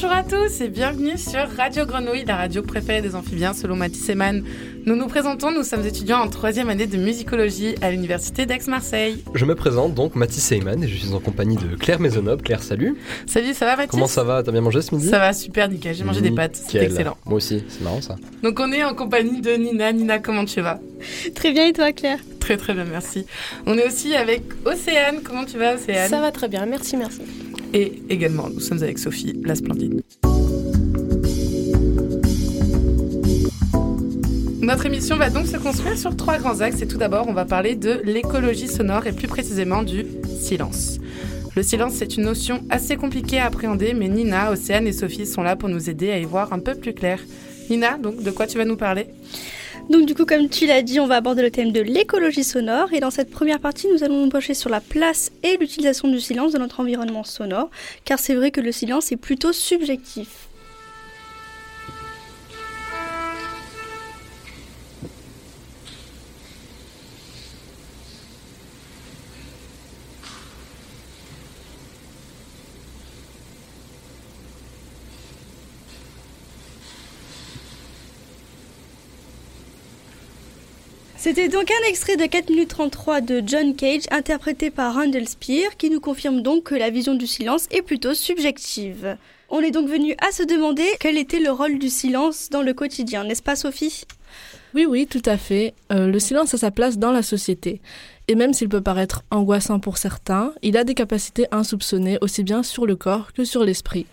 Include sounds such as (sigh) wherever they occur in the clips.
Bonjour à tous et bienvenue sur Radio Grenouille, la radio préférée des amphibiens selon Mathis Eman. Nous nous présentons, nous sommes étudiants en troisième année de musicologie à l'université d'Aix-Marseille. Je me présente donc Mathis Eyman et je suis en compagnie de Claire Maisonneuve. Claire, salut. Salut, ça va Mathis? Comment ça va? T'as bien mangé ce midi? Ça va super nickel, j'ai mangé des pâtes, c'est Nickel. excellent. Moi aussi, c'est marrant ça. Donc on est en compagnie de Nina. Nina, comment tu vas? Très bien et toi Claire? Très très bien, merci. On est aussi avec Océane, comment tu vas Océane? Ça va très bien, merci, merci. Et également, nous sommes avec Sophie, la splendide. Notre émission va donc se construire sur trois grands axes et tout d'abord on va parler de l'écologie sonore et plus précisément du silence. Le silence c'est une notion assez compliquée à appréhender mais Nina, Océane et Sophie sont là pour nous aider à y voir un peu plus clair. Nina, donc de quoi tu vas nous parler? Donc du coup comme tu l'as dit, on va aborder le thème de l'écologie sonore et dans cette première partie nous allons nous pencher sur la place et l'utilisation du silence dans notre environnement sonore car c'est vrai que le silence est plutôt subjectif. C'était donc un extrait de 4 minutes 33 de John Cage interprété par Randall Spear qui nous confirme donc que la vision du silence est plutôt subjective. On est donc venu à se demander quel était le rôle du silence dans le quotidien, n'est-ce pas Sophie? Oui, oui, tout à fait. Euh, le silence a sa place dans la société. Et même s'il peut paraître angoissant pour certains, il a des capacités insoupçonnées aussi bien sur le corps que sur l'esprit.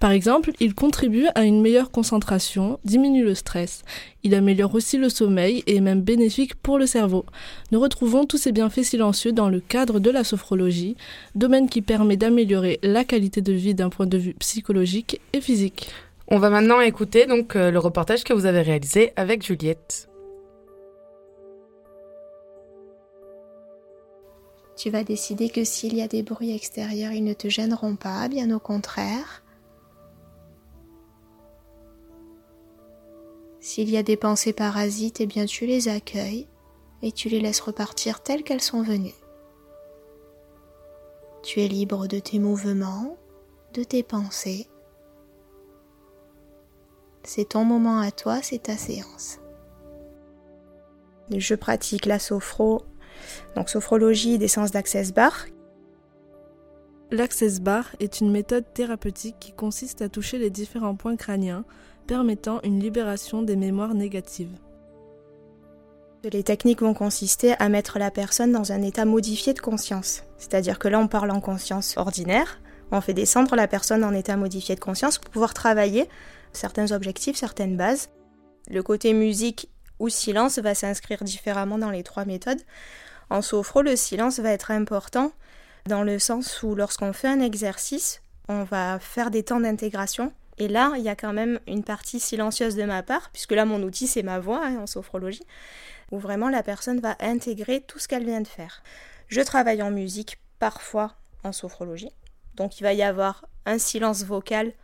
Par exemple, il contribue à une meilleure concentration, diminue le stress. Il améliore aussi le sommeil et est même bénéfique pour le cerveau. Nous retrouvons tous ces bienfaits silencieux dans le cadre de la sophrologie, domaine qui permet d'améliorer la qualité de vie d'un point de vue psychologique et physique. On va maintenant écouter donc euh, le reportage que vous avez réalisé avec Juliette. Tu vas décider que s'il y a des bruits extérieurs, ils ne te gêneront pas, bien au contraire. S'il y a des pensées parasites, eh bien tu les accueilles et tu les laisses repartir telles qu'elles sont venues. Tu es libre de tes mouvements, de tes pensées. C'est ton moment à toi, c'est ta séance. Je pratique la sophro, donc sophrologie des sens d'Access Bar. L'access bar est une méthode thérapeutique qui consiste à toucher les différents points crâniens, permettant une libération des mémoires négatives. Les techniques vont consister à mettre la personne dans un état modifié de conscience. C'est-à-dire que là, on parle en conscience ordinaire, on fait descendre la personne en état modifié de conscience pour pouvoir travailler certains objectifs, certaines bases. Le côté musique ou silence va s'inscrire différemment dans les trois méthodes. En sophro, le silence va être important dans le sens où lorsqu'on fait un exercice, on va faire des temps d'intégration. Et là, il y a quand même une partie silencieuse de ma part, puisque là, mon outil, c'est ma voix hein, en sophrologie, où vraiment la personne va intégrer tout ce qu'elle vient de faire. Je travaille en musique, parfois en sophrologie. Donc il va y avoir un silence vocal,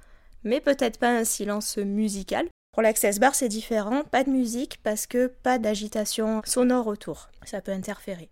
mais peut-être pas un silence musical. Pour l'access bar, c'est différent, pas de musique parce que pas d'agitation sonore autour. Ça peut interférer.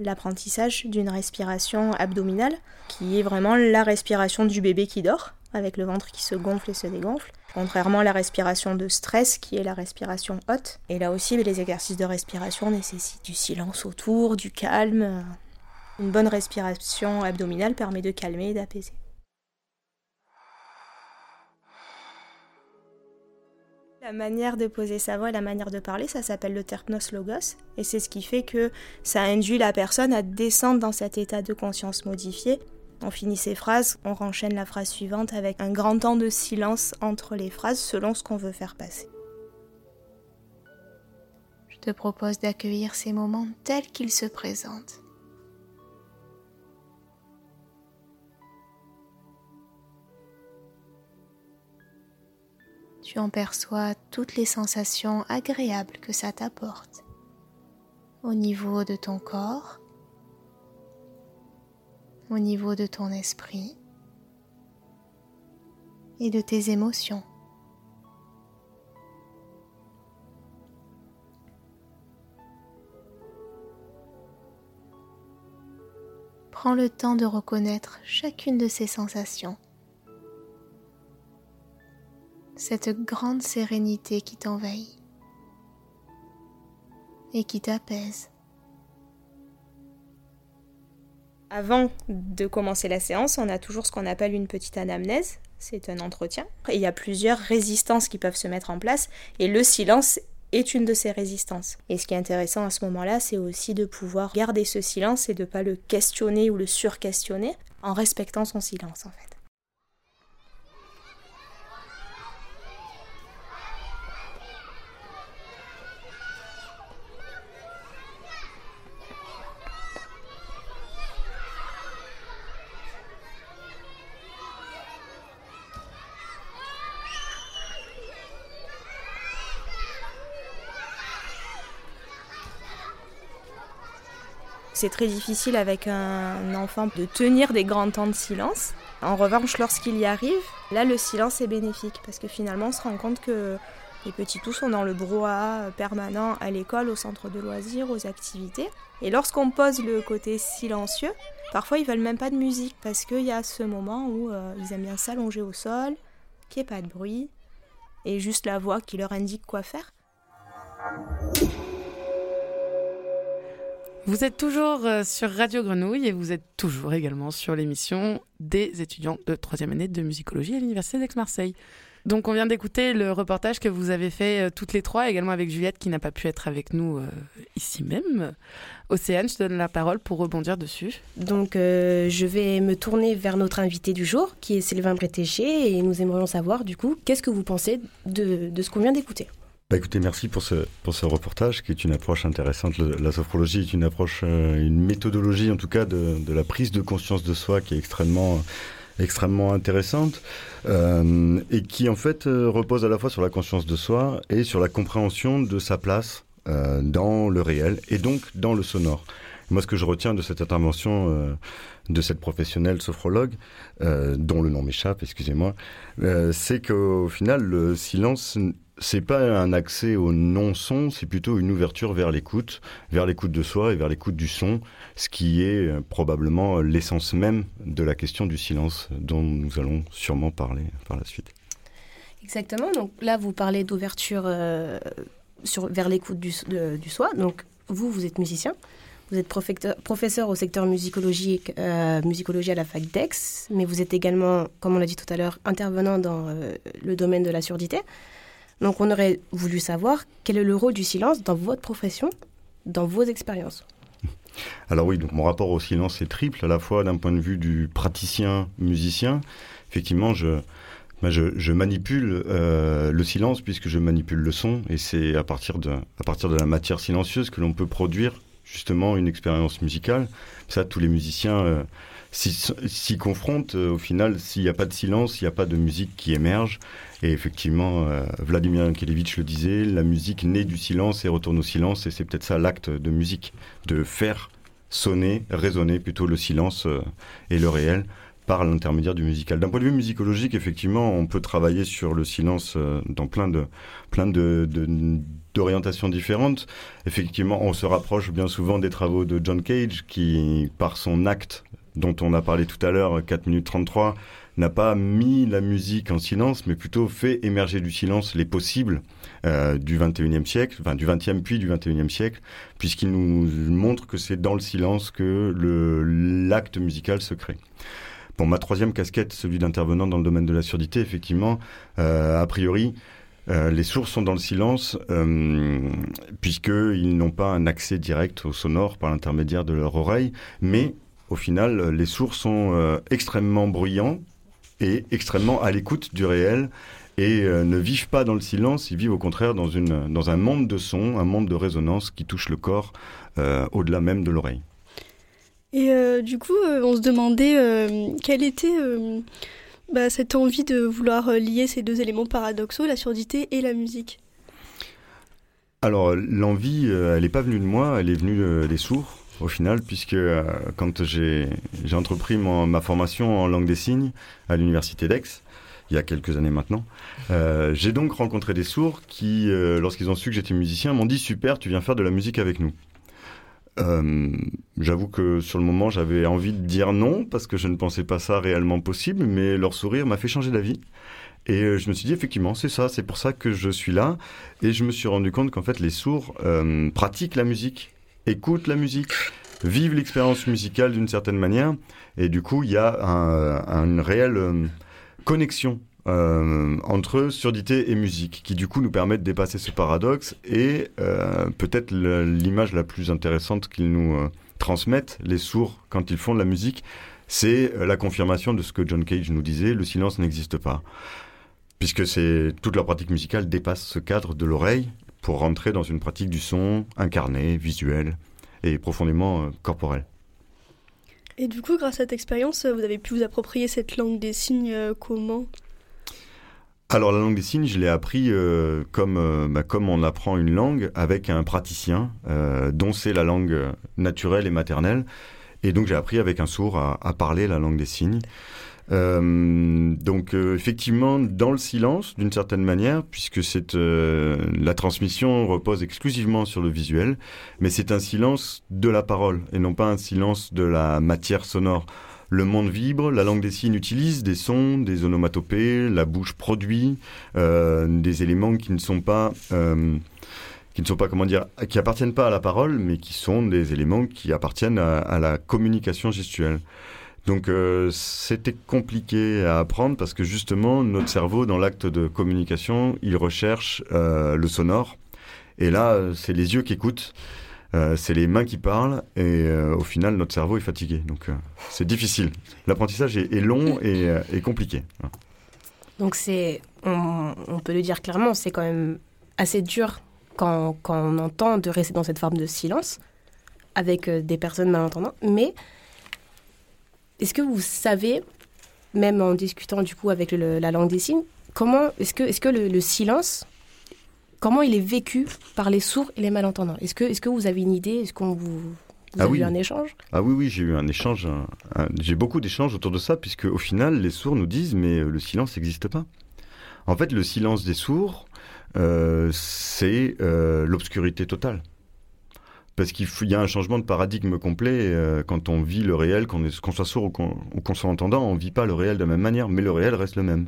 L'apprentissage d'une respiration abdominale, qui est vraiment la respiration du bébé qui dort, avec le ventre qui se gonfle et se dégonfle, contrairement à la respiration de stress, qui est la respiration haute. Et là aussi, les exercices de respiration nécessitent du silence autour, du calme. Une bonne respiration abdominale permet de calmer et d'apaiser. La manière de poser sa voix, la manière de parler, ça s'appelle le terpnos logos, et c'est ce qui fait que ça induit la personne à descendre dans cet état de conscience modifié. On finit ses phrases, on renchaîne la phrase suivante avec un grand temps de silence entre les phrases selon ce qu'on veut faire passer. Je te propose d'accueillir ces moments tels qu'ils se présentent. Tu en perçois toutes les sensations agréables que ça t'apporte au niveau de ton corps, au niveau de ton esprit et de tes émotions. Prends le temps de reconnaître chacune de ces sensations. Cette grande sérénité qui t'envahit et qui t'apaise. Avant de commencer la séance, on a toujours ce qu'on appelle une petite anamnèse. C'est un entretien. Et il y a plusieurs résistances qui peuvent se mettre en place. Et le silence est une de ces résistances. Et ce qui est intéressant à ce moment-là, c'est aussi de pouvoir garder ce silence et de ne pas le questionner ou le surquestionner en respectant son silence en fait. C'est très difficile avec un enfant de tenir des grands temps de silence. En revanche, lorsqu'il y arrive, là le silence est bénéfique parce que finalement on se rend compte que les petits tous sont dans le brouhaha permanent à l'école, au centre de loisirs, aux activités. Et lorsqu'on pose le côté silencieux, parfois ils veulent même pas de musique parce qu'il y a ce moment où euh, ils aiment bien s'allonger au sol, qu'il n'y ait pas de bruit et juste la voix qui leur indique quoi faire. Vous êtes toujours euh, sur Radio Grenouille et vous êtes toujours également sur l'émission des étudiants de troisième année de musicologie à l'Université d'Aix-Marseille. Donc on vient d'écouter le reportage que vous avez fait euh, toutes les trois, également avec Juliette qui n'a pas pu être avec nous euh, ici même. Océane, je te donne la parole pour rebondir dessus. Donc je vais me tourner vers notre invité du jour qui est Sylvain Bretéché et nous aimerions savoir du coup qu'est-ce que vous pensez de ce qu'on vient d'écouter? Bah écoutez, merci pour ce, pour ce reportage qui est une approche intéressante. la sophrologie est une approche, euh, une méthodologie en tout cas de, de, la prise de conscience de soi qui est extrêmement extrêmement intéressante euh, et qui en fait euh, repose à la fois sur la conscience de soi et sur la compréhension de sa place euh, dans le réel et donc dans le sonore. Moi, ce que je retiens de cette intervention euh, de cette professionnelle sophrologue, euh, dont le nom m'échappe, excusez-moi, c'est qu'au final, le silence c'est pas un accès au non-son, c'est plutôt une ouverture vers l'écoute, vers l'écoute de soi et vers l'écoute du son, ce qui est euh, probablement l'essence même de la question du silence dont nous allons sûrement parler par la suite. Exactement, donc là vous parlez d'ouverture euh, vers l'écoute du, soi, donc vous, vous êtes musicien, vous êtes professeur au secteur musicologique, euh, musicologie à la fac d'Aix, mais vous êtes également, comme on l'a dit tout à l'heure, intervenant dans le domaine de la surdité. Donc on aurait voulu savoir quel est le rôle du silence dans votre profession, dans vos expériences. Alors oui, donc mon rapport au silence est triple, à la fois d'un point de vue du praticien musicien. Effectivement, je, je, je, manipule euh, le silence puisque je manipule le son et c'est à partir de à partir de la matière silencieuse que l'on peut produire justement une expérience musicale. Ça, tous les musiciens euh, s'y confrontent. Euh, au final, s'il n'y a pas de silence, il n'y a pas de musique qui émerge. Et effectivement, euh, Vladimir Yankelevitch le disait, la musique naît du silence et retourne au silence. Et c'est peut-être ça l'acte de musique, de faire sonner, résonner plutôt le silence euh, et le réel par l'intermédiaire du musical. D'un point de vue musicologique, effectivement, on peut travailler sur le silence dans plein de plein de d'orientations différentes. Effectivement, on se rapproche bien souvent des travaux de John Cage qui, par son acte dont on a parlé tout à l'heure, 4 minutes 33, n'a pas mis la musique en silence, mais plutôt fait émerger du silence les possibles euh, du 21e siècle, enfin du 20e puis du 21e siècle, puisqu'il nous montre que c'est dans le silence que l'acte musical se crée. Pour ma troisième casquette, celui d'intervenant dans le domaine de la surdité, effectivement, euh, a priori, euh, les sourds sont dans le silence euh, puisqu'ils n'ont pas un accès direct au sonore par l'intermédiaire de leur oreille, mais au final, les sourds sont euh, extrêmement bruyants et extrêmement à l'écoute du réel et euh, ne vivent pas dans le silence, ils vivent au contraire dans, une, dans un monde de son, un monde de résonance qui touche le corps euh, au-delà même de l'oreille. Et du coup, on se demandait quel était bah, cette envie de vouloir lier ces deux éléments paradoxaux, la surdité et la musique? Alors, l'envie, elle n'est pas venue de moi, elle est venue des sourds, au final, puisque quand j'ai entrepris ma formation en langue des signes à l'université d'Aix, il y a quelques années maintenant, j'ai donc rencontré des sourds qui, lorsqu'ils ont su que j'étais musicien, m'ont dit super, tu viens faire de la musique avec nous. Euh, j'avoue que sur le moment, j'avais envie de dire non parce que je ne pensais pas ça réellement possible, mais leur sourire m'a fait changer d'avis. Et euh, je me suis dit, effectivement, c'est ça, c'est pour ça que je suis là. Et je me suis rendu compte qu'en fait, les sourds euh, pratiquent la musique, écoutent la musique, vivent l'expérience musicale d'une certaine manière. Et du coup, il y a une réelle connexion euh, entre surdité et musique, qui du coup nous permet de dépasser ce paradoxe. Et euh, peut-être l'image la plus intéressante qu'ils nous euh, transmettent, les sourds, quand ils font de la musique, c'est la confirmation de ce que John Cage nous disait, le silence n'existe pas. Puisque toute leur pratique musicale dépasse ce cadre de l'oreille pour rentrer dans une pratique du son incarné, visuel et profondément corporel. Et du coup, grâce à cette expérience, vous avez pu vous approprier cette langue des signes comment? Alors la langue des signes, je l'ai appris euh, comme, euh, bah, comme on apprend une langue avec un praticien euh, dont c'est la langue naturelle et maternelle. Et donc j'ai appris avec un sourd à, à, parler la langue des signes. Donc effectivement, dans le silence, d'une certaine manière, puisque c'est la transmission repose exclusivement sur le visuel, mais c'est un silence de la parole et non pas un silence de la matière sonore. Le monde vibre, la langue des signes utilise des sons, des onomatopées, la bouche produit euh, des éléments qui ne sont pas euh, qui ne sont pas comment dire qui appartiennent pas à la parole, mais qui sont des éléments qui appartiennent à, la communication gestuelle. Donc euh, c'était compliqué à apprendre parce que justement notre cerveau dans l'acte de communication il recherche le sonore et là c'est les yeux qui écoutent euh, c'est les mains qui parlent et euh, au final notre cerveau est fatigué. Donc euh, c'est difficile. L'apprentissage est, long et, compliqué. Donc c'est, on, peut le dire clairement, c'est quand même assez dur quand, quand, on entend de rester dans cette forme de silence avec des personnes malentendantes. Mais est-ce que vous savez, même en discutant du coup avec la langue des signes, comment est-ce que, est-ce que le silence comment il est vécu par les sourds et les malentendants? Est-ce que, vous avez une idée? Est-ce qu'on vous, ah avez eu un échange? Ah oui, oui, j'ai eu un échange. j'ai beaucoup d'échanges autour de ça, puisque au final, les sourds nous disent, mais euh, le silence n'existe pas. En fait, le silence des sourds, euh, c'est euh, l'obscurité totale parce qu'il y a un changement de paradigme complet euh, quand on vit le réel, qu'on soit sourd ou qu'on soit entendant, on ne vit pas le réel de la même manière, mais le réel reste le même.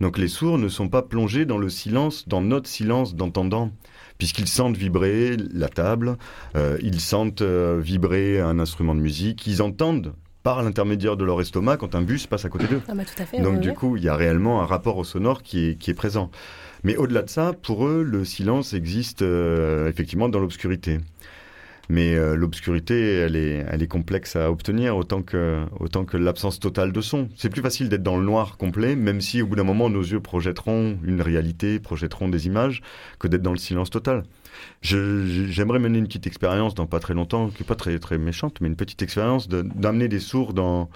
Donc les sourds ne sont pas plongés dans le silence, dans notre silence d'entendant, puisqu'ils sentent vibrer la table, euh, ils sentent euh, vibrer un instrument de musique, ils entendent par l'intermédiaire de leur estomac quand un bus passe à côté d'eux. Ah bah, Donc du coup, il y a réellement un rapport au sonore qui est, qui est présent. Mais au-delà de ça, pour eux, le silence existe effectivement dans l'obscurité. Mais euh, l'obscurité, elle est, elle est complexe à obtenir autant que, autant que l'absence totale de son. C'est plus facile d'être dans le noir complet, même si au bout d'un moment nos yeux projetteront une réalité, projetteront des images, que d'être dans le silence total. J'aimerais mener une petite expérience dans pas très longtemps, qui n'est pas très, très méchante, mais une petite expérience d'amener des sourds dans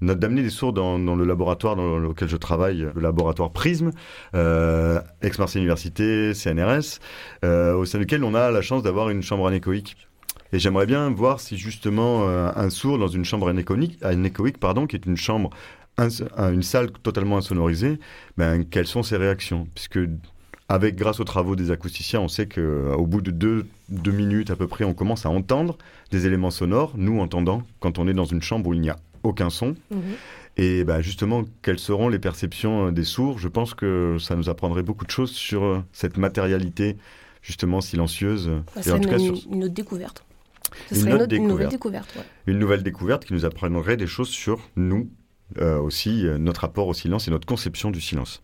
d'amener des sourds dans, dans, le laboratoire dans lequel je travaille, le laboratoire Prisme, euh, Aix-Marseille Université, CNRS, euh, au sein duquel on a la chance d'avoir une chambre anéchoïque. Et j'aimerais bien voir si justement euh, un sourd dans une chambre anéchoïque, anéchoïque pardon, qui est une chambre, une salle totalement insonorisée, ben, quelles sont ses réactions? Puisque avec, grâce aux travaux des acousticiens, on sait qu'au euh, bout de deux, deux, minutes à peu près, on commence à entendre des éléments sonores, nous entendant, quand on est dans une chambre où il n'y a aucun son. Mhm. Et ben justement, quelles seront les perceptions euh, des sourds? Je pense que ça nous apprendrait beaucoup de choses sur cette matérialité justement silencieuse. Bah, tout cas, sur... une autre découverte une, nouvelle découverte. Une nouvelle découverte qui nous apprendrait des choses sur nous, euh, aussi euh, notre rapport au silence et notre conception du silence.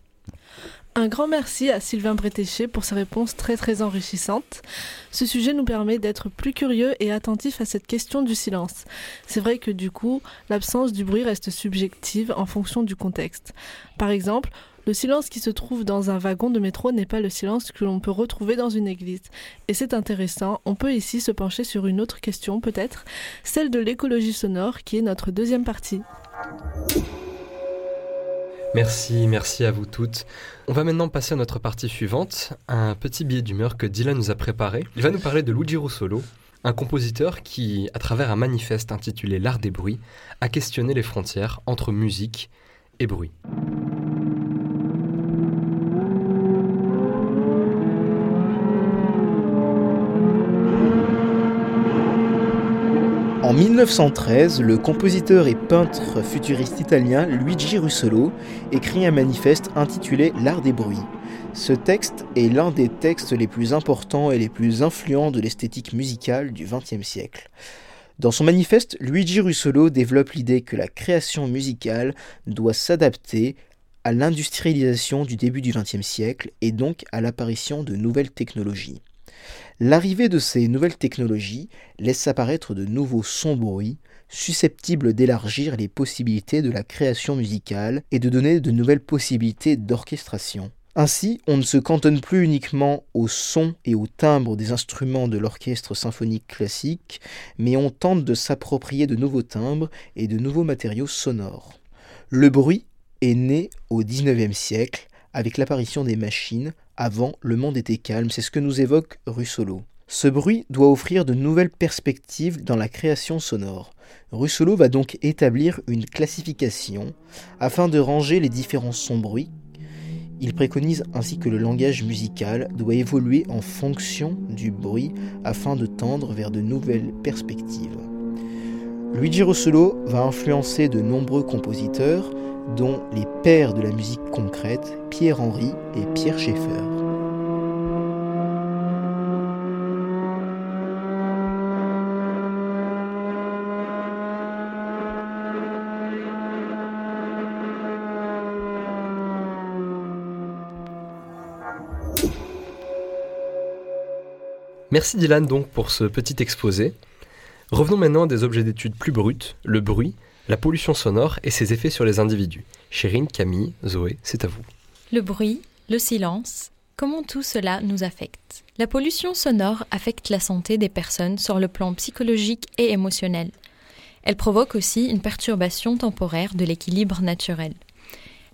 Un grand merci à Sylvain Bretéché pour ses réponses très très enrichissantes. Ce sujet nous permet d'être plus curieux et attentifs à cette question du silence. C'est vrai que du coup, l'absence du bruit reste subjective en fonction du contexte. Par exemple, le silence qui se trouve dans un wagon de métro n'est pas le silence que l'on peut retrouver dans une église. Et c'est intéressant, on peut ici se pencher sur une autre question peut-être, celle de l'écologie sonore qui est notre deuxième partie. Merci, merci à vous toutes. On va maintenant passer à notre partie suivante, un petit billet d'humeur que Dylan nous a préparé. Il va nous parler de Luigi Russolo, un compositeur qui, à travers un manifeste intitulé L'art des bruits, a questionné les frontières entre musique et bruit. En 1913, le compositeur et peintre futuriste italien Luigi Russolo écrit un manifeste intitulé L'art des bruits. Ce texte est l'un des textes les plus importants et les plus influents de l'esthétique musicale du XXe siècle. Dans son manifeste, Luigi Russolo développe l'idée que la création musicale doit s'adapter à l'industrialisation du début du XXe siècle et donc à l'apparition de nouvelles technologies. L'arrivée de ces nouvelles technologies laisse apparaître de nouveaux sons bruits susceptibles d'élargir les possibilités de la création musicale et de donner de nouvelles possibilités d'orchestration. Ainsi, on ne se cantonne plus uniquement au son et au timbre des instruments de l'orchestre symphonique classique, mais on tente de s'approprier de nouveaux timbres et de nouveaux matériaux sonores. Le bruit est né au XIXe siècle avec l'apparition des machines, avant, le monde était calme, c'est ce que nous évoque Russolo. Ce bruit doit offrir de nouvelles perspectives dans la création sonore. Russolo va donc établir une classification afin de ranger les différents sons bruits. Il préconise ainsi que le langage musical doit évoluer en fonction du bruit afin de tendre vers de nouvelles perspectives. Luigi Russolo va influencer de nombreux compositeurs, dont les pères de la musique concrète, Pierre Henry et Pierre Schaeffer. Merci Dylan donc pour ce petit exposé. Revenons maintenant à des objets d'étude plus bruts, le bruit, la pollution sonore et ses effets sur les individus. Chérine, Camille, Zoé, c'est à vous. Le bruit, le silence, comment tout cela nous affecte? La pollution sonore affecte la santé des personnes sur le plan psychologique et émotionnel. Elle provoque aussi une perturbation temporaire de l'équilibre naturel.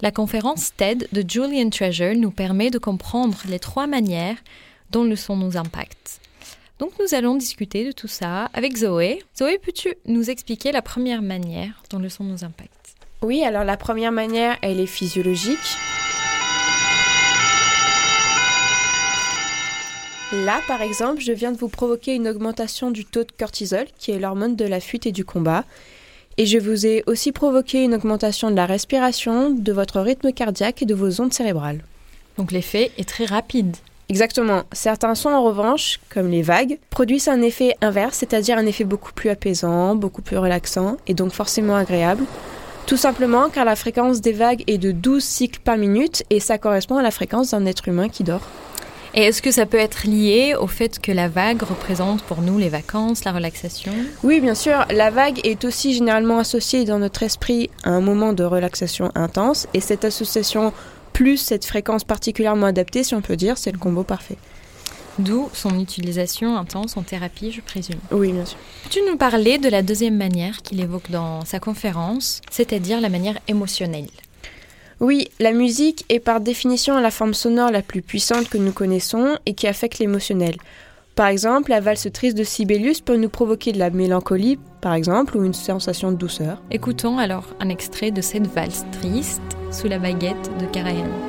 La conférence TED de Julian Treasure nous permet de comprendre les trois manières dont le son nous impacte. Donc nous allons discuter de tout ça avec Zoé. Zoé, peux-tu nous expliquer la première manière dont le son nous impacte? Oui, alors la première manière, elle est physiologique. Là, par exemple, je viens de vous provoquer une augmentation du taux de cortisol, qui est l'hormone de la fuite et du combat. Et je vous ai aussi provoqué une augmentation de la respiration, de votre rythme cardiaque et de vos ondes cérébrales. Donc l'effet est très rapide. Exactement. Certains sons, en revanche, comme les vagues, produisent un effet inverse, c'est-à-dire un effet beaucoup plus apaisant, beaucoup plus relaxant et donc forcément agréable. Tout simplement car la fréquence des vagues est de 12 cycles par minute et ça correspond à la fréquence d'un être humain qui dort. Et est-ce que ça peut être lié au fait que la vague représente pour nous les vacances, la relaxation? Oui, bien sûr. La vague est aussi généralement associée dans notre esprit à un moment de relaxation intense et cette association plus cette fréquence particulièrement adaptée, si on peut dire, c'est le combo parfait. D'où son utilisation intense en thérapie, je présume. Oui, bien sûr. Peux-tu nous parler de la deuxième manière qu'il évoque dans sa conférence, c'est-à-dire la manière émotionnelle? Oui, la musique est par définition la forme sonore la plus puissante que nous connaissons et qui affecte l'émotionnel. Par exemple, la valse triste de Sibelius peut nous provoquer de la mélancolie, par exemple, ou une sensation de douceur. Écoutons alors un extrait de cette valse triste sous la baguette de Karajan.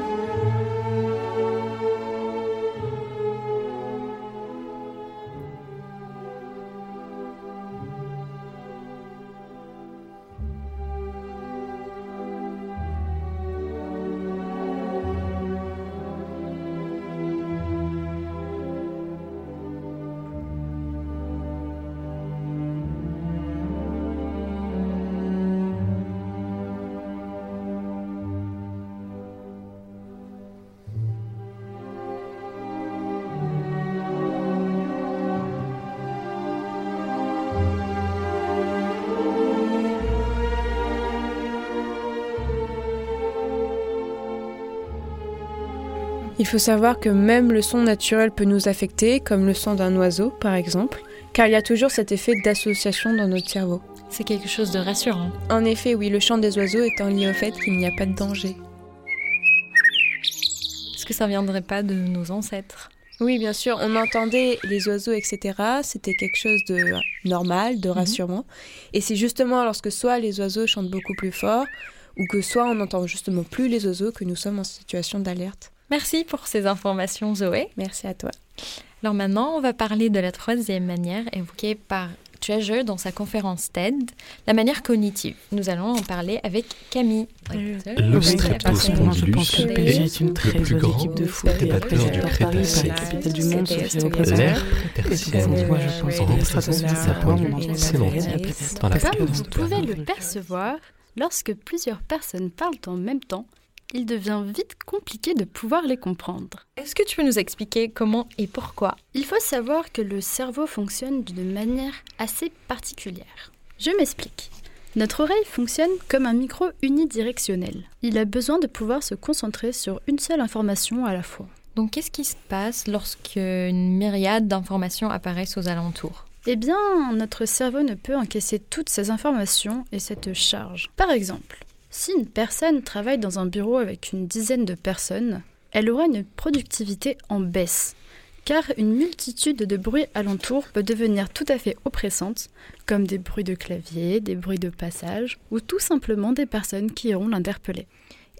Il faut savoir que même le son naturel peut nous affecter, comme le son d'un oiseau par exemple, car il y a toujours cet effet d'association dans notre cerveau. C'est quelque chose de rassurant. En effet, oui, le chant des oiseaux étant lié au fait qu'il n'y a pas de danger. que ça viendrait pas de nos ancêtres? Oui, bien sûr, on entendait les oiseaux, etc. C'était quelque chose de normal, de Mhm. rassurant. Et c'est justement lorsque soit les oiseaux chantent beaucoup plus fort, ou que soit on n'entend justement plus les oiseaux que nous sommes en situation d'alerte. Merci pour ces informations, Zoé. Merci à toi. Alors maintenant, on va parler de la troisième manière évoquée par Treasure dans sa conférence TED, la manière cognitive. Nous allons en parler avec Camille. L'Ostreptospondylus que le est une très le plus bonne grand équipe de foot président du de Crétacé. du monde, représente. L'ère représentant ça sa doit pointe vraiment sémantique dans la Comme vous de pouvez le percevoir, lorsque plusieurs personnes parlent en même temps, il devient vite compliqué de pouvoir les comprendre. Est-ce que tu peux nous expliquer comment et pourquoi? Il faut savoir que le cerveau fonctionne d'une manière assez particulière. Je m'explique. Notre oreille fonctionne comme un micro unidirectionnel. Il a besoin de pouvoir se concentrer sur une seule information à la fois. Donc qu'est-ce qui se passe lorsque une myriade d'informations apparaissent aux alentours? Eh bien, notre cerveau ne peut encaisser toutes ces informations et cette charge. Par exemple, si une personne travaille dans un bureau avec une dizaine de personnes, elle aura une productivité en baisse, car une multitude de bruits alentours peut devenir tout à fait oppressante, comme des bruits de clavier, des bruits de passage, ou tout simplement des personnes qui iront l'interpeller.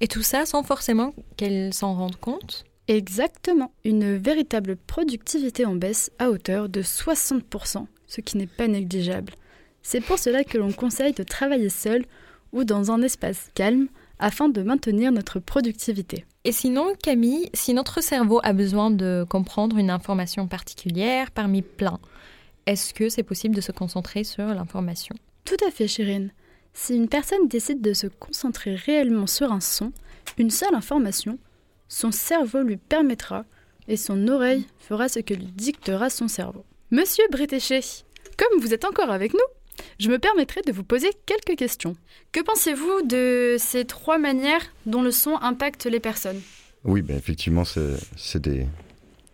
Et tout ça sans forcément qu'elle s'en rende compte? Exactement. Une véritable productivité en baisse à hauteur de 60%, ce qui n'est pas négligeable. C'est pour cela que l'on conseille de travailler seul ou dans un espace calme afin de maintenir notre productivité. Et sinon, Camille, si notre cerveau a besoin de comprendre une information particulière parmi plein, est-ce que c'est possible de se concentrer sur l'information? Tout à fait, Chérine. Si une personne décide de se concentrer réellement sur un son, une seule information, son cerveau lui permettra et son oreille fera ce que lui dictera son cerveau. Monsieur Bretéché, comme vous êtes encore avec nous, je me permettrai de vous poser quelques questions. Que pensez-vous de ces trois manières dont le son impacte les personnes? Oui, ben effectivement, c'est c'est des,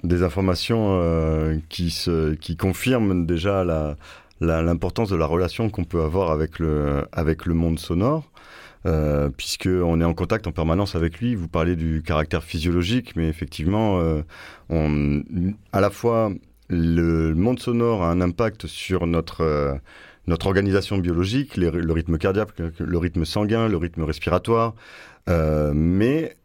des informations euh, qui, se, qui confirment déjà la- la- l'importance de la relation qu'on peut avoir avec le, avec le monde sonore. Euh, puisqu'on est en contact en permanence avec lui, vous parlez du caractère physiologique, mais effectivement, euh, on, à la fois le monde sonore a un impact sur notre, euh, notre organisation biologique, le rythme cardiaque, le rythme sanguin, le rythme respiratoire, euh, mais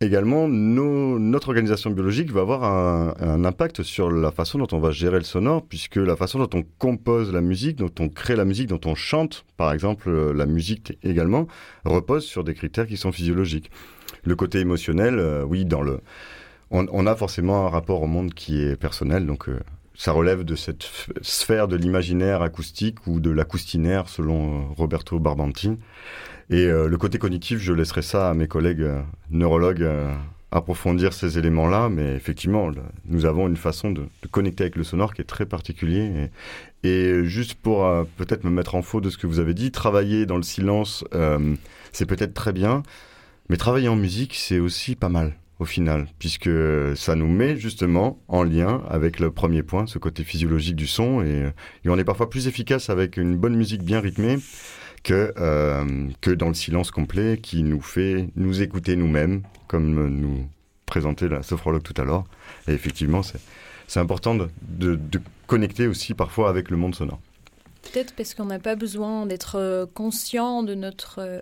également notre organisation biologique va avoir un, impact sur la façon dont on va gérer le sonore, puisque la façon dont on compose la musique, dont on crée la musique, dont on chante, par exemple euh, la musique également, repose sur des critères qui sont physiologiques. Le côté émotionnel, euh, oui, dans le, on, a forcément un rapport au monde qui est personnel, donc ça relève de cette sphère de l'imaginaire acoustique ou de l'acoustinaire, selon euh, Roberto Barbanti. Et euh, le côté cognitif, je laisserai ça à mes collègues euh, neurologues approfondir ces éléments-là, mais effectivement, nous avons une façon de, connecter avec le sonore qui est très particulier. Et, juste pour peut-être me mettre en faux de ce que vous avez dit, travailler dans le silence, c'est peut-être très bien, mais travailler en musique, c'est aussi pas mal au final, puisque ça nous met justement en lien avec le premier point, ce côté physiologique du son, et, on est parfois plus efficace avec une bonne musique bien rythmée que, euh, que dans le silence complet qui nous fait nous écouter nous-mêmes, comme nous présentait la sophrologue tout à l'heure. Et effectivement, c'est, important de, de, connecter aussi parfois avec le monde sonore. Peut-être parce qu'on n'a pas besoin d'être euh, conscient de notre euh,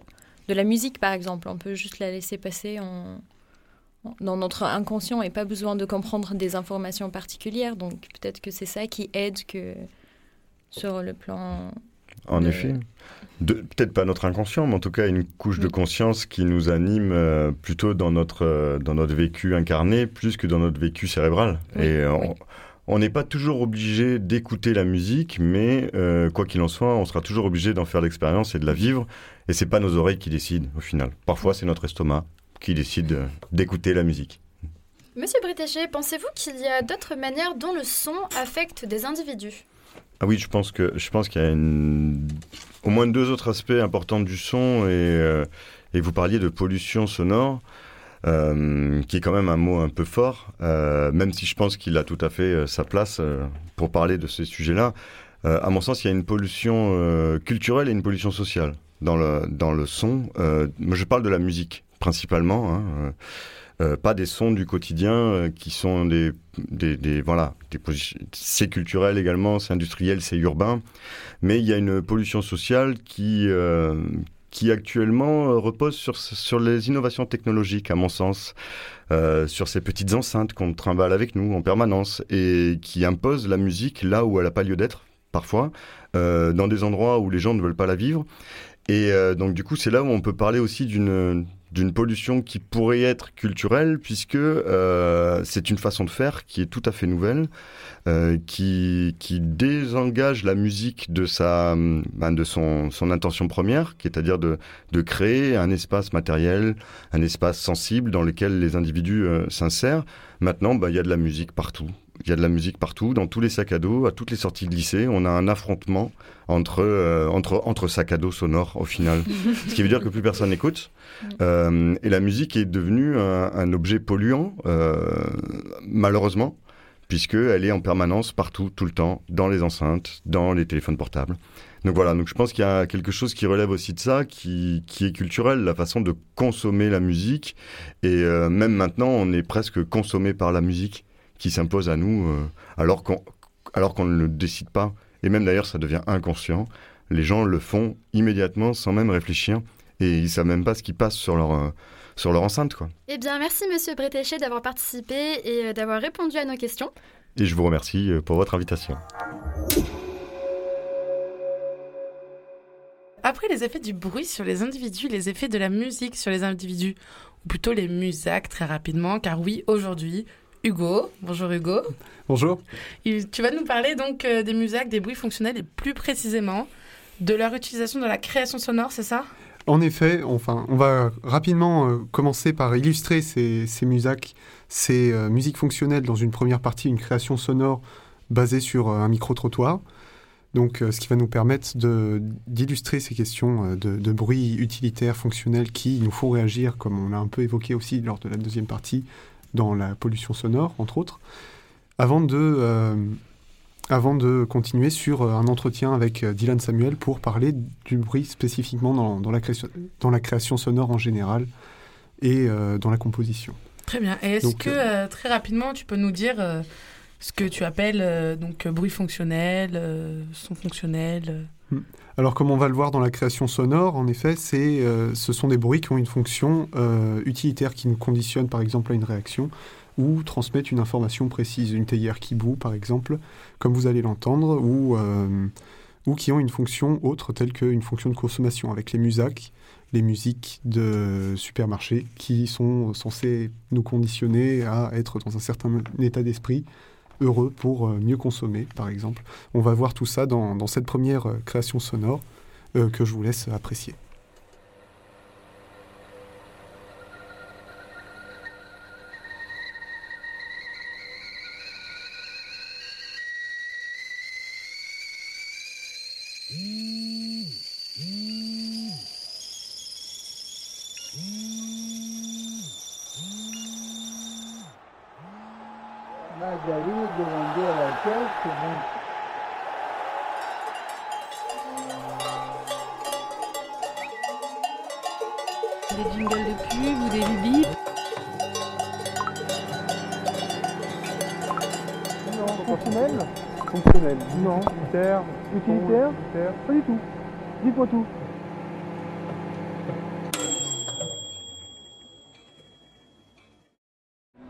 de la musique par exemple. On peut juste la laisser passer en- dans notre inconscient et pas besoin de comprendre des informations particulières. Donc peut-être que c'est ça qui aide que sur le plan. En de- effet. Peut-être pas notre inconscient, mais en tout cas une couche de Mm. conscience qui nous anime euh, plutôt dans notre, euh, dans notre vécu incarné, plus que dans notre vécu cérébral. Oui, Et euh, oui. on- on n'est pas toujours obligé d'écouter la musique, mais euh, quoi qu'il en soit, on sera toujours obligé d'en faire l'expérience et de la vivre. Et c'est pas nos oreilles qui décident au final. Parfois, c'est notre estomac qui décide euh, d'écouter la musique. Monsieur Bretéché, pensez-vous qu'il y a d'autres manières dont le son affecte des individus? Ah oui, je pense que je pense qu'il y a une- au moins deux autres aspects importants du son et, euh, et vous parliez de pollution sonore. euh, qui est quand même un mot un peu fort, euh, même si je pense qu'il a tout à fait sa place pour parler de ces sujets-là. À mon sens, il y a une pollution culturelle et une pollution sociale dans le, dans le son. Je parle de la musique, principalement. hein, euh, euh, pas des sons du quotidien euh, qui sont des, des, voilà, des c'est culturel également, c'est industriel, c'est urbain, mais il y a une pollution sociale qui qui actuellement repose sur, sur les innovations technologiques, à mon sens, sur ces petites enceintes qu'on trimballe avec nous en permanence et qui imposent la musique là où elle n'a pas lieu d'être, parfois, dans des endroits où les gens ne veulent pas la vivre. Et donc du coup, c'est là où on peut parler aussi d'une d'une pollution qui pourrait être culturelle, puisque euh, c'est une façon de faire qui est tout à fait nouvelle, euh, qui, qui désengage la musique de, sa, ben de son, son intention première, qui est à dire de, de créer un espace matériel, un espace sensible dans lequel les individus euh, s'insèrent. Maintenant, ben, il y a de la musique partout. Il y a de la musique partout, dans tous les sacs à dos, à toutes les sorties de lycée. On a un affrontement entre, euh, entre, entre sacs à dos sonores au final. (laughs) Ce qui veut dire que plus personne n'écoute. Euh, et la musique est devenue un, un objet polluant, euh, malheureusement, puisqu'elle est en permanence partout, tout le temps, dans les enceintes, dans les téléphones portables. Donc voilà, donc je pense qu'il y a quelque chose qui relève aussi de ça, qui, qui est culturel, la façon de consommer la musique. Et euh, même maintenant, on est presque consommé par la musique qui s'impose à nous, euh, alors qu'on alors qu'on ne le décide pas. Et même d'ailleurs, ça devient inconscient. Les gens le font immédiatement sans même réfléchir et ils savent même pas ce qui passe sur leur euh, sur leur enceinte quoi. Eh bien, merci Monsieur Bretéché d'avoir participé et euh, d'avoir répondu à nos questions. Et je vous remercie pour votre invitation. Après les effets du bruit sur les individus, les effets de la musique sur les individus, ou plutôt les musacs très rapidement, car oui, aujourd'hui, Hugo, bonjour Hugo. Bonjour. Tu vas nous parler donc euh, des musacs, des bruits fonctionnels et plus précisément de leur utilisation dans la création sonore, c'est ça? En effet, enfin, on va rapidement euh, commencer par illustrer ces, ces musacs, ces euh, musiques fonctionnelles dans une première partie, une création sonore basée sur euh, un micro-trottoir. Donc, ce qui va nous permettre d'illustrer ces questions de, de bruit utilitaire, fonctionnel, qui nous font réagir, comme on l'a un peu évoqué aussi lors de la deuxième partie, dans la pollution sonore, entre autres. Avant de, euh, avant de continuer sur euh, un entretien avec euh, Dylan Samuel pour parler du bruit spécifiquement dans, dans la, création, dans la création sonore en général et euh, dans la composition. Très bien. Et est-ce que euh, très rapidement tu peux nous dire ce que tu appelles donc bruit fonctionnel, son fonctionnel euh Alors, comme on va le voir dans la création sonore, en effet, euh, ce sont des bruits qui ont une fonction euh, utilitaire qui nous conditionne, par exemple, à une réaction ou transmettent une information précise, une théière qui bout, par exemple, comme vous allez l'entendre, ou, euh, ou qui ont une fonction autre, telle qu'une fonction de consommation, avec les musacs, les musiques de supermarché, qui sont censées nous conditionner à être dans un certain état d'esprit heureux pour euh, mieux consommer, par exemple. On va voir tout ça dans, cette première euh, création sonore euh, que je vous laisse apprécier. Margaride demandait à la caisse comment Des jingles de pub ou des lubies Non, fonctionnel Fonctionnel. Non, utilitaire. Utilitaire Pas du tout. Dites-moi tout.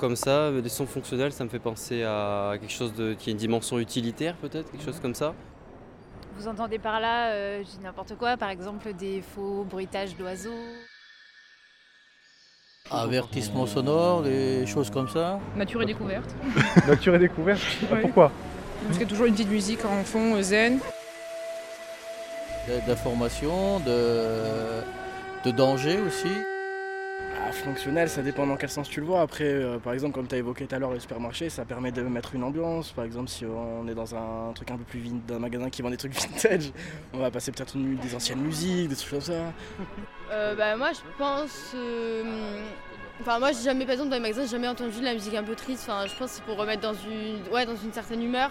Comme ça, des sons fonctionnels, ça me fait penser à quelque chose de, qui a une dimension utilitaire peut-être, quelque chose comme ça. Vous entendez par là, euh, je dis n'importe quoi, par exemple des faux bruitages d'oiseaux. Avertissement sonore, des choses comme ça. Nature et découverte. (laughs) Nature et découverte Ouais. Pourquoi Parce qu'il y a toujours une petite musique en fond, euh, zen. De- D'information, de, de danger aussi. Fonctionnel, ça dépend dans quel sens tu le vois. Après, euh, par exemple, comme tu as évoqué tout à l'heure, le supermarché, ça permet de mettre une ambiance. Par exemple, si on est dans un truc un peu plus vin- d'un magasin qui vend des trucs (laughs) vintage, on va passer peut-être des anciennes musiques, des trucs comme ça. Euh, bah, moi, je pense. euh, Enfin, moi, j'ai jamais, par exemple, dans les magasins, j'ai jamais entendu de la musique un peu triste. Enfin, je pense que c'est pour remettre dans une, ouais, dans une certaine humeur.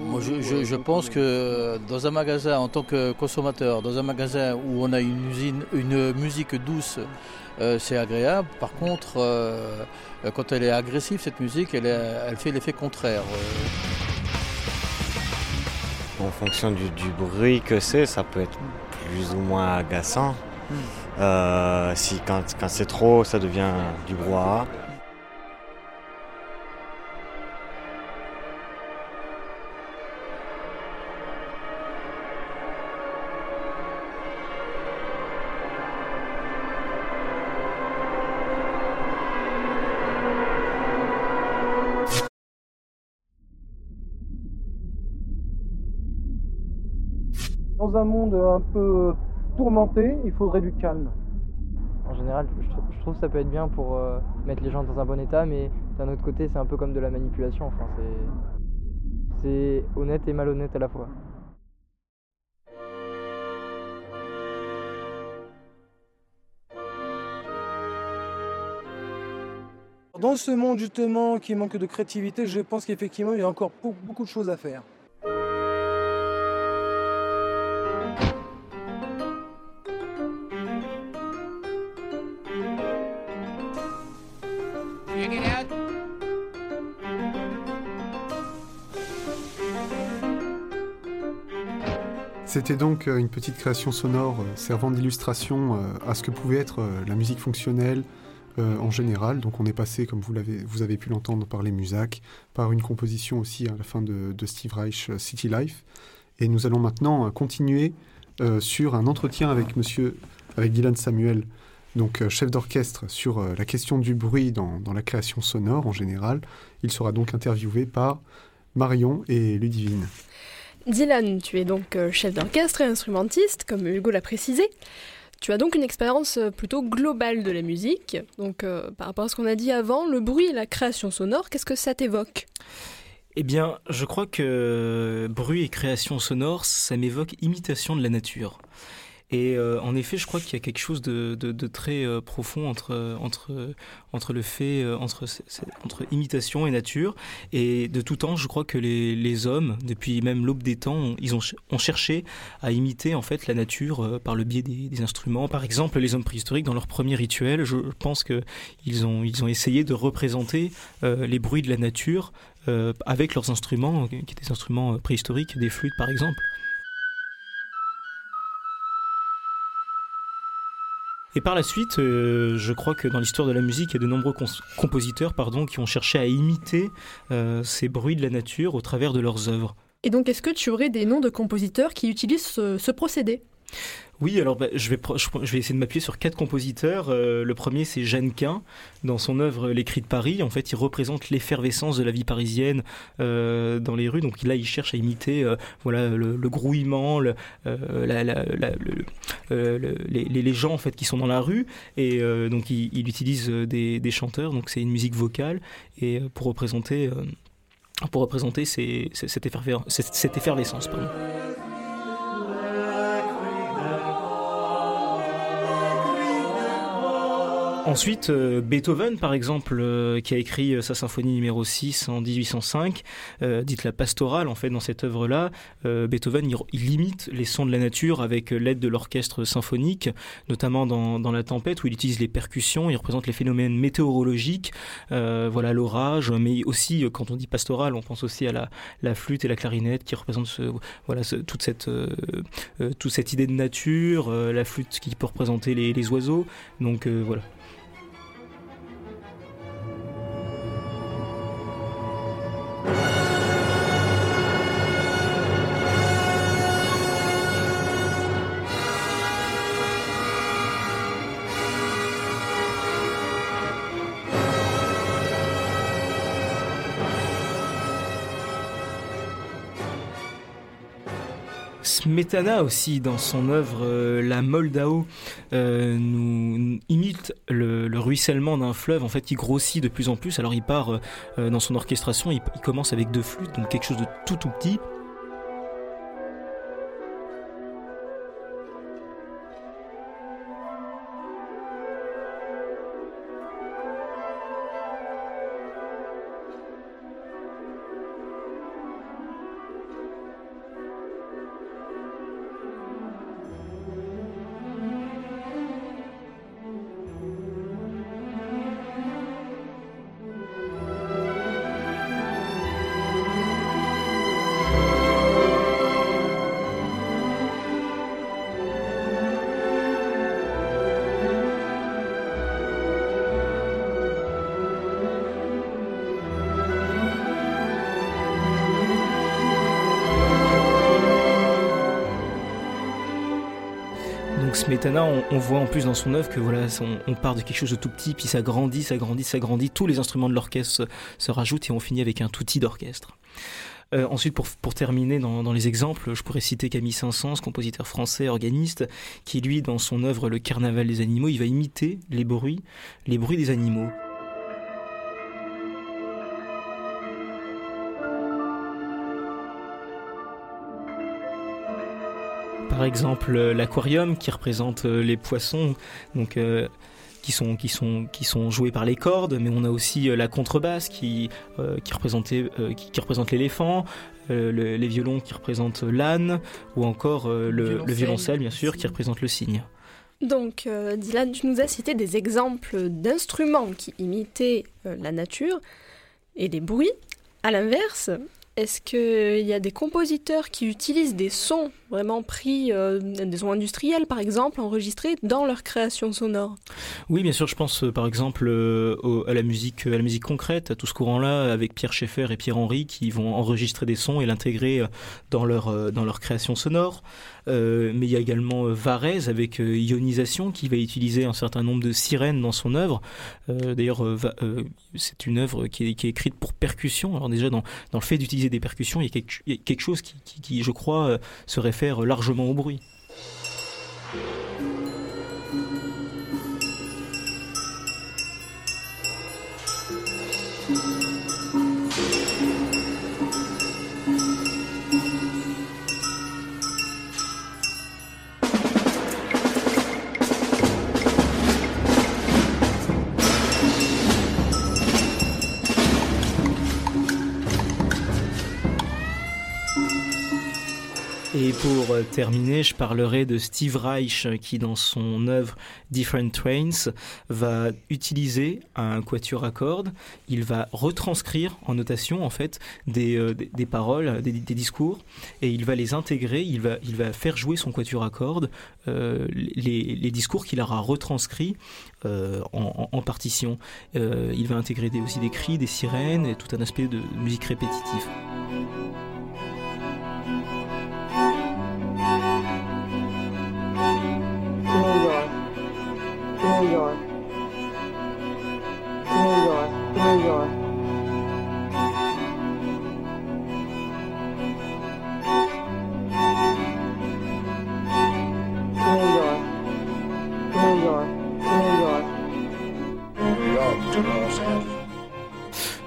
Moi, je, je- je pense que dans un magasin, en tant que consommateur, dans un magasin où on a une usine, une musique douce, euh, c'est agréable. Par contre, euh, quand elle est agressive, cette musique, elle, est- elle fait l'effet contraire. En fonction du, du bruit que c'est, ça peut être plus ou moins agaçant. Euh, si quand, quand c'est trop, ça devient du brouhaha. Dans un monde un peu tourmenté, il faudrait du calme. En général, je, trou- je trouve que ça peut être bien pour euh, mettre les gens dans un bon état, mais d'un autre côté, c'est un peu comme de la manipulation. Enfin, c'est, honnête et malhonnête à la fois. Dans ce monde justement qui manque de créativité, je pense qu'effectivement il y a encore beaucoup de choses à faire. C'était donc euh, une petite création sonore euh, servant d'illustration euh, à ce que pouvait être la musique fonctionnelle en général. Donc on est passé, comme vous, l'avez, avez pu l'entendre par les Musac, par une composition aussi à la fin de, Steve Reich, City Life. Et nous allons maintenant continuer sur un entretien avec monsieur, avec Dylan Samuel, donc chef d'orchestre sur la question du bruit dans, dans la création sonore en général. Il sera donc interviewé par Marion et Ludivine. Dylan, tu es donc euh, chef d'orchestre et instrumentiste, comme Hugo l'a précisé. Tu as donc une expérience euh, plutôt globale de la musique. Donc, euh, par rapport à ce qu'on a dit avant, le bruit et la création sonore, qu'est-ce que ça t'évoque? Eh bien, je crois que bruit et création sonore, ça m'évoque imitation de la nature. Et euh, en effet, je crois qu'il y a quelque chose de, de- de très euh, profond entre, entre, entre le fait, euh, entre, entre imitation et nature. Et de tout temps, je crois que les, les hommes, depuis même l'aube des temps, ils ont, ont cherché à imiter en fait la nature euh, par le biais des, des instruments. Par exemple, les hommes préhistoriques, dans leur premier rituel, je pense que ils ont, ils ont essayé de représenter euh, les bruits de la nature avec leurs instruments, qui étaient des instruments préhistoriques, des flûtes par exemple. Et par la suite, euh, je crois que dans l'histoire de la musique, il y a de nombreux compositeurs qui ont cherché à imiter euh, ces bruits de la nature au travers de leurs œuvres. Et donc, est-ce que tu aurais des noms de compositeurs qui utilisent ce procédé? Oui, alors bah, je, vais, essayer de m'appuyer sur quatre compositeurs. Euh, le premier, c'est Jeannequin. Dans son œuvre Les Cris de Paris, en fait, il représente l'effervescence de la vie parisienne euh, dans les rues. Donc là, il cherche à imiter euh, voilà, le, le grouillement, euh, euh, les, gens en fait, qui sont dans la rue. Et euh, donc, il, il utilise euh, des, chanteurs. Donc, c'est une musique vocale. Et euh, pour représenter... euh, pour représenter cette, effervescence. Ensuite, euh, Beethoven, par exemple, euh, qui a écrit euh, sa symphonie numéro 6 en 1805, euh, dite la pastorale, en fait, dans cette œuvre-là, Beethoven, il, il imite les sons de la nature avec l'aide de l'orchestre symphonique, notamment dans, La Tempête, où il utilise les percussions, il représente les phénomènes météorologiques, voilà l'orage, mais aussi, quand on dit pastorale, on pense aussi à la, flûte et la clarinette qui représentent toute, cette, idée de nature, la flûte qui peut représenter les, les oiseaux, donc voilà. Smetana aussi, dans son œuvre euh, La Moldao, euh, nous imite le, le ruissellement d'un fleuve en fait qui grossit de plus en plus. Alors il part euh, dans son orchestration, il, il commence avec deux flûtes, donc quelque chose de tout tout petit. Smetana, on, on voit en plus dans son œuvre que voilà, on, part de quelque chose de tout petit, puis ça grandit, ça grandit, ça grandit. Tous les instruments de l'orchestre se, rajoutent et on finit avec un outil d'orchestre. Euh, ensuite, pour, pour terminer dans, dans les exemples, je pourrais citer Camille Saint-Saëns, compositeur français, organiste, qui lui, dans son œuvre Le Carnaval des animaux, il va imiter les bruits, les bruits des animaux. Par exemple, euh, l'aquarium qui représente euh, les poissons, donc euh, qui sont qui sont qui sont joués par les cordes, mais on a aussi la contrebasse qui euh, qui représentait euh, qui, qui représente l'éléphant, euh, le- les violons qui représentent l'âne, ou encore le, le Violoncelle. bien sûr qui représente le cygne. Donc, Dylan, tu nous as cité des exemples d'instruments qui imitaient la nature et des bruits. À l'inverse, est-ce qu'il y a des compositeurs qui utilisent des sons vraiment pris, euh, des sons industriels par exemple, enregistrés dans leur création sonore Oui, bien sûr, je pense euh, par exemple euh, à la musique, à la musique concrète, à tout ce courant-là, avec Pierre Schaeffer et Pierre Henry qui vont enregistrer des sons et l'intégrer dans leur dans leur création sonore. Mais il y a également Varese avec Ionisation qui va utiliser un certain nombre de sirènes dans son œuvre. D'ailleurs, c'est une œuvre qui est, qui est écrite pour percussion. Alors déjà dans dans le fait d'utiliser des percussions, il y a quelque, quelque chose qui, qui, qui, je crois, se réfère largement au bruit. Terminer, je parlerai de Steve Reich qui, dans son œuvre Different Trains, va utiliser un quatuor à cordes. Il va retranscrire en notation, en fait, des, euh, des, paroles, des, discours, et il va les intégrer. Il va, il va faire jouer son quatuor à cordes euh, les, les discours qu'il aura retranscrits euh, en, partition. Il va intégrer aussi des cris, des sirènes et tout un aspect de musique répétitive.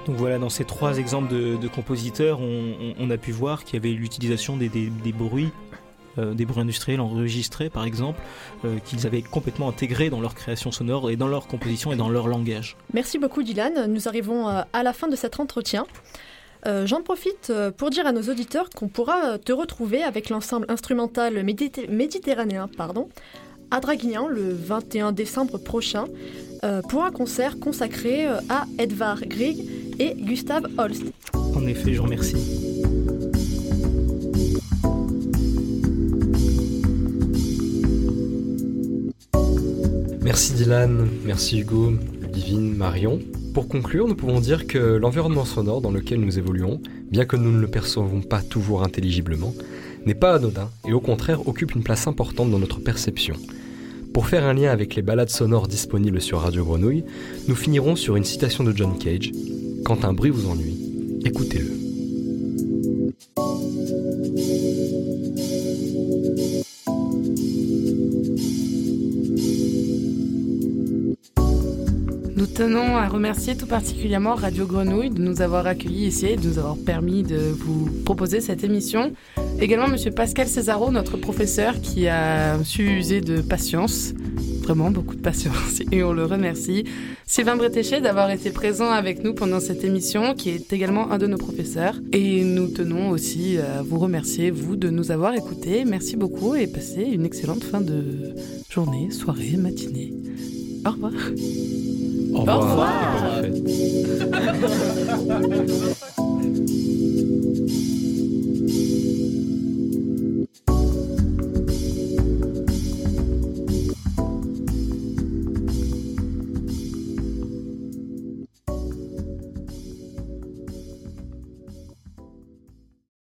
Donc voilà, dans ces trois exemples de, compositeurs, on, a pu voir qu'il y avait l'utilisation des bruits, euh, des bruits industriels enregistrés par exemple, euh, qu'ils avaient complètement intégrés dans leur création sonore et dans leur composition et dans leur langage. Merci beaucoup Dylan. Nous arrivons euh, à la fin de cet entretien. Euh, J'en profite pour dire à nos auditeurs qu'on pourra te retrouver avec l'ensemble instrumental méditerranéen pardon, à Draguignan le 21 décembre prochain pour un concert consacré à Edvard Grieg et Gustav Holst. En effet, je vous remercie. Merci Dylan, merci Hugo, Ludivine, Marion. Pour conclure, nous pouvons dire que l'environnement sonore dans lequel nous évoluons, bien que nous ne le percevons pas toujours intelligiblement, n'est pas anodin et au contraire occupe une place importante dans notre perception. Pour faire un lien avec les balades sonores disponibles sur Radio Grenouille, nous finirons sur une citation de John Cage Quand un bruit vous ennuie, écoutez-le. Tenons à remercier tout particulièrement Radio Grenouille de nous avoir accueillis ici et de nous avoir permis de vous proposer cette émission. Également Monsieur Pascal Césaro, notre professeur, qui a su user de patience, vraiment beaucoup de patience, (laughs) et on le remercie. Sylvain Bretéché d'avoir été présent avec nous pendant cette émission, qui est également un de nos professeurs. Et nous tenons aussi à vous remercier, vous, de nous avoir écoutés. Merci beaucoup et passez une excellente fin de journée, soirée, matinée. Au revoir. Au revoir. revoir. (laughs)